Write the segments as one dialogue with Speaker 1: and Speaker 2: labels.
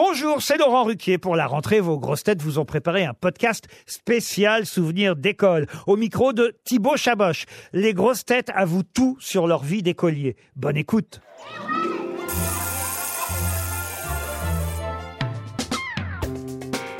Speaker 1: Bonjour, c'est Laurent Ruquier. Pour la rentrée, vos grosses têtes vous ont préparé un podcast spécial souvenir d'école. Au micro de Thibaut Chaboch. Les grosses têtes avouent tout sur leur vie d'écolier. Bonne écoute.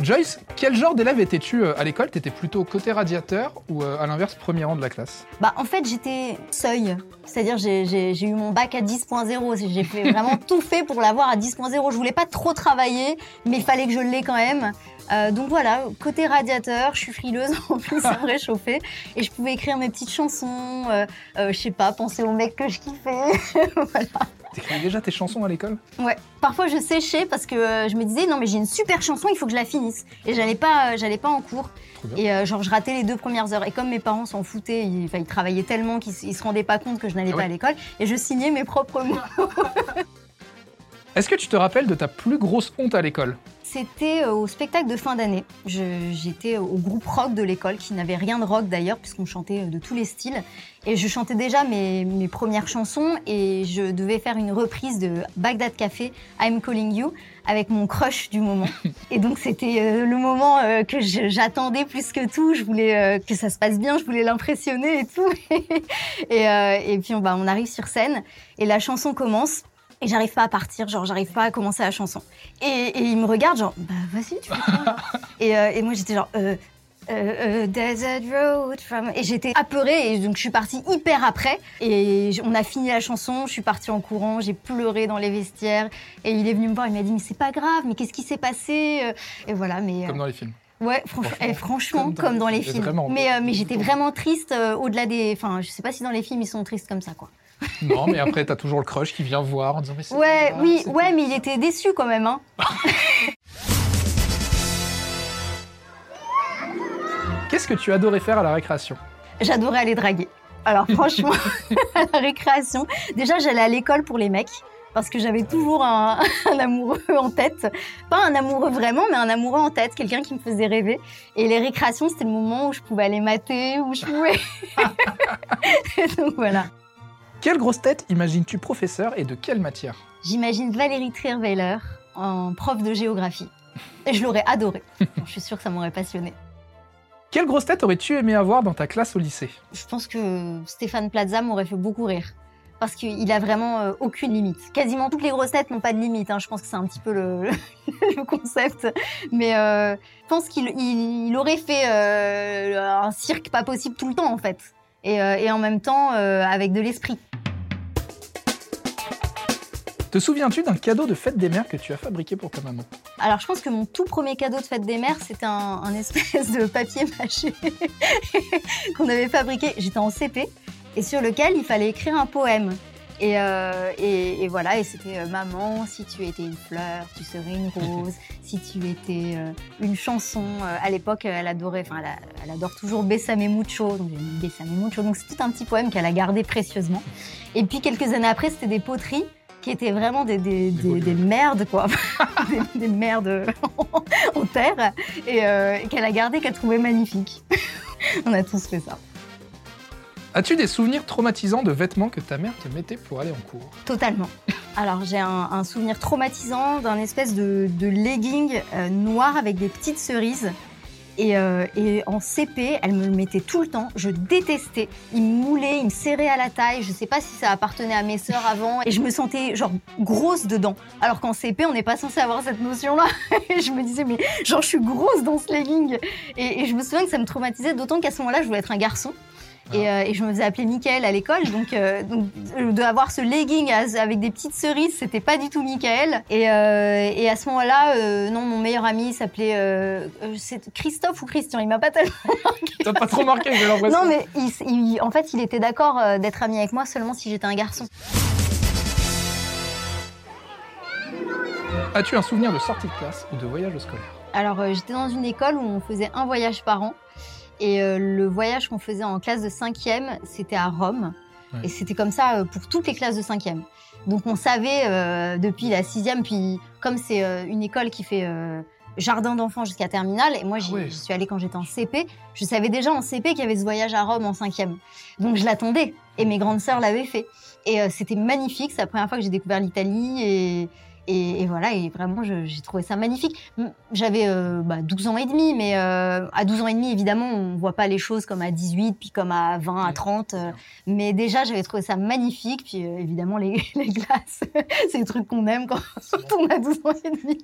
Speaker 2: Joyce, quel genre d'élève étais-tu euh, à l'école? T'étais plutôt côté radiateur ou euh, à l'inverse premier rang de la classe?
Speaker 3: Bah en fait j'étais seuil, c'est-à-dire j'ai- eu mon bac à 10.0, j'ai fait vraiment tout fait pour l'avoir à 10.0. Je voulais pas trop travailler, mais il fallait que je l'ai quand même. Euh, donc voilà, côté radiateur, je suis frileuse en plus à me réchauffer et je pouvais écrire mes petites chansons, euh, euh, je sais pas, penser au mec que je kiffais. voilà.
Speaker 2: T'écrivais déjà tes chansons à l'école?
Speaker 3: Ouais. Parfois je séchais parce que euh, je me disais non mais j'ai une super chanson, il faut que je la finisse. Et j'allais pas, euh, j'allais pas en cours. Et euh, genre je ratais les deux premières heures. Et comme mes parents s'en foutaient, ils, enfin, ils travaillaient tellement qu'ils ils se rendaient pas compte que je n'allais
Speaker 2: Ah
Speaker 3: pas à l'école. Et je signais mes propres mots.
Speaker 2: Est-ce que tu te rappelles de ta plus grosse honte à l'école?
Speaker 3: C'était euh, au spectacle de fin d'année. Je- J'étais au groupe rock de l'école qui n'avait rien de rock d'ailleurs puisqu'on chantait euh, de tous les styles et je chantais déjà mes, mes premières chansons et je devais faire une reprise de Bagdad Café, I'm Calling You avec mon crush du moment. Et donc c'était euh, le moment que j'attendais plus que tout. Je voulais que ça se passe bien, je voulais l'impressionner et tout. et, et puis on, bah, on arrive sur scène et la chanson commence. Et j'arrive pas à partir, genre j'arrive pas à commencer la chanson. Et, et il me regarde genre, bah vas-y, tu fais quoi et, euh, et moi j'étais genre, euh, euh, euh, Desert Road from... Et j'étais apeurée et donc je suis partie hyper après. Et on a fini la chanson, je suis partie en courant, j'ai pleuré dans les vestiaires. Et il est venu me voir, il m'a dit, mais c'est pas grave, mais qu'est-ce qui s'est passé Et voilà, mais... euh,
Speaker 2: Comme dans les films.
Speaker 3: Ouais,
Speaker 2: Franchement,
Speaker 3: eh, franchement,
Speaker 2: comme
Speaker 3: comme
Speaker 2: dans les films.
Speaker 3: films.
Speaker 2: Vraiment.
Speaker 3: Mais, euh, mais j'étais vraiment triste euh, au-delà des... Enfin, je sais pas si dans les films ils sont tristes comme ça, quoi.
Speaker 2: Non, mais après, t'as toujours le crush qui vient voir en disant mais c'est
Speaker 3: Ouais, oui, ouais, mais il était déçu quand même, hein.
Speaker 2: Qu'est-ce que tu adorais faire à la récréation?
Speaker 3: J'adorais aller draguer. Alors franchement, à la récréation, déjà j'allais à l'école pour les mecs parce que j'avais toujours un, un amoureux en tête. Pas un amoureux vraiment, mais un amoureux en tête, quelqu'un qui me faisait rêver. Et les récréations, c'était le moment où je pouvais aller mater, où je pouvais... Donc voilà.
Speaker 2: Quelle grosse tête imagines-tu professeur et de quelle matière?
Speaker 3: J'imagine Valérie Trierweiler en prof de géographie. Et je l'aurais adoré. Je suis sûre que ça m'aurait passionné.
Speaker 2: Quelle grosse tête aurais-tu aimé avoir dans ta classe au lycée?
Speaker 3: Je pense que Stéphane Plaza m'aurait fait beaucoup rire. Parce qu'il a vraiment euh, aucune limite. Quasiment toutes les grosses têtes n'ont pas de limite. hein. Je pense que c'est un petit peu le, le concept. Mais euh, je pense qu'il il, il aurait fait euh, un cirque pas possible tout le temps, en fait. Et, et en même temps, avec de l'esprit.
Speaker 2: Te souviens-tu d'un cadeau de fête des mères que tu as fabriqué pour ta maman?
Speaker 3: Alors, je pense que mon tout premier cadeau de fête des mères, c'était un, un espèce de papier mâché qu'on avait fabriqué. J'étais en CP et sur lequel il fallait écrire un poème. Et, euh, et, et voilà, et c'était euh, Maman, si tu étais une fleur, tu serais une rose. si tu étais euh, une chanson. À l'époque, elle adorait, enfin, elle, a- elle adore toujours Bessame Mucho. Donc, j'ai mis Bessame Mucho. Donc, c'est tout un petit poème qu'elle a gardé précieusement. Et puis, quelques années après, c'était des poteries qui étaient vraiment des, des, des,
Speaker 2: Évoluées.
Speaker 3: des merdes, quoi. des, des merdes en terre. Et, euh, et qu'elle a gardé, qu'elle trouvait magnifique. On a tous fait ça.
Speaker 2: As-tu des souvenirs traumatisants de vêtements que ta mère te mettait pour aller en cours?
Speaker 3: Totalement. Alors j'ai un, un souvenir traumatisant d'un espèce de, de legging euh, noir avec des petites cerises. Et, euh, et en CP, elle me le mettait tout le temps. Je détestais. Il me moulait, il me serrait à la taille. Je sais pas si ça appartenait à mes sœurs avant. Et je me sentais genre grosse dedans. Alors qu'en CP, on n'est pas censé avoir cette notion-là. Et je me disais, mais genre, je suis grosse dans ce legging. Et, et je me souviens que ça me traumatisait, d'autant qu'à ce moment-là, je voulais être un garçon. Et, euh, et je me faisais appeler Michael à l'école, donc, euh, donc euh, de avoir ce legging avec des petites cerises, c'était pas du tout Michael. Et, euh, et à ce moment-là, non, mon meilleur ami s'appelait Christophe ou Christian, il m'a pas tellement.
Speaker 2: T'as pas trop marqué, j'ai l'impression.
Speaker 3: Non, mais il, s- il- en fait, il était d'accord d'être ami avec moi seulement si j'étais un garçon.
Speaker 2: As-tu un souvenir de sortie de classe ou de voyage scolaire?
Speaker 3: Alors, j'étais dans une école où on faisait un voyage par an. Et euh, le voyage qu'on faisait en classe de cinquième, c'était à Rome.
Speaker 2: Ouais.
Speaker 3: Et c'était comme ça euh, pour toutes les classes de cinquième. Donc on savait euh, depuis la sixième, puis comme c'est euh, une école qui fait jardin d'enfants jusqu'à terminale, et moi j'y
Speaker 2: ouais.
Speaker 3: j'y suis allée quand j'étais en CP, je savais déjà en CP qu'il y avait ce voyage à Rome en cinquième. Donc je l'attendais, et mes grandes sœurs l'avaient fait. Et c'était magnifique, c'est la première fois que j'ai découvert l'Italie, et, Et, et voilà, et vraiment, j'ai trouvé ça magnifique. J'avais euh, bah, 12 ans et demi, mais euh, à 12 ans et demi, évidemment, on voit pas les choses comme à 18, puis comme à 20, à 30. euh, mais déjà, j'avais trouvé ça magnifique. Puis évidemment, les, les glaces, c'est le truc qu'on aime quand on a 12 ans et demi.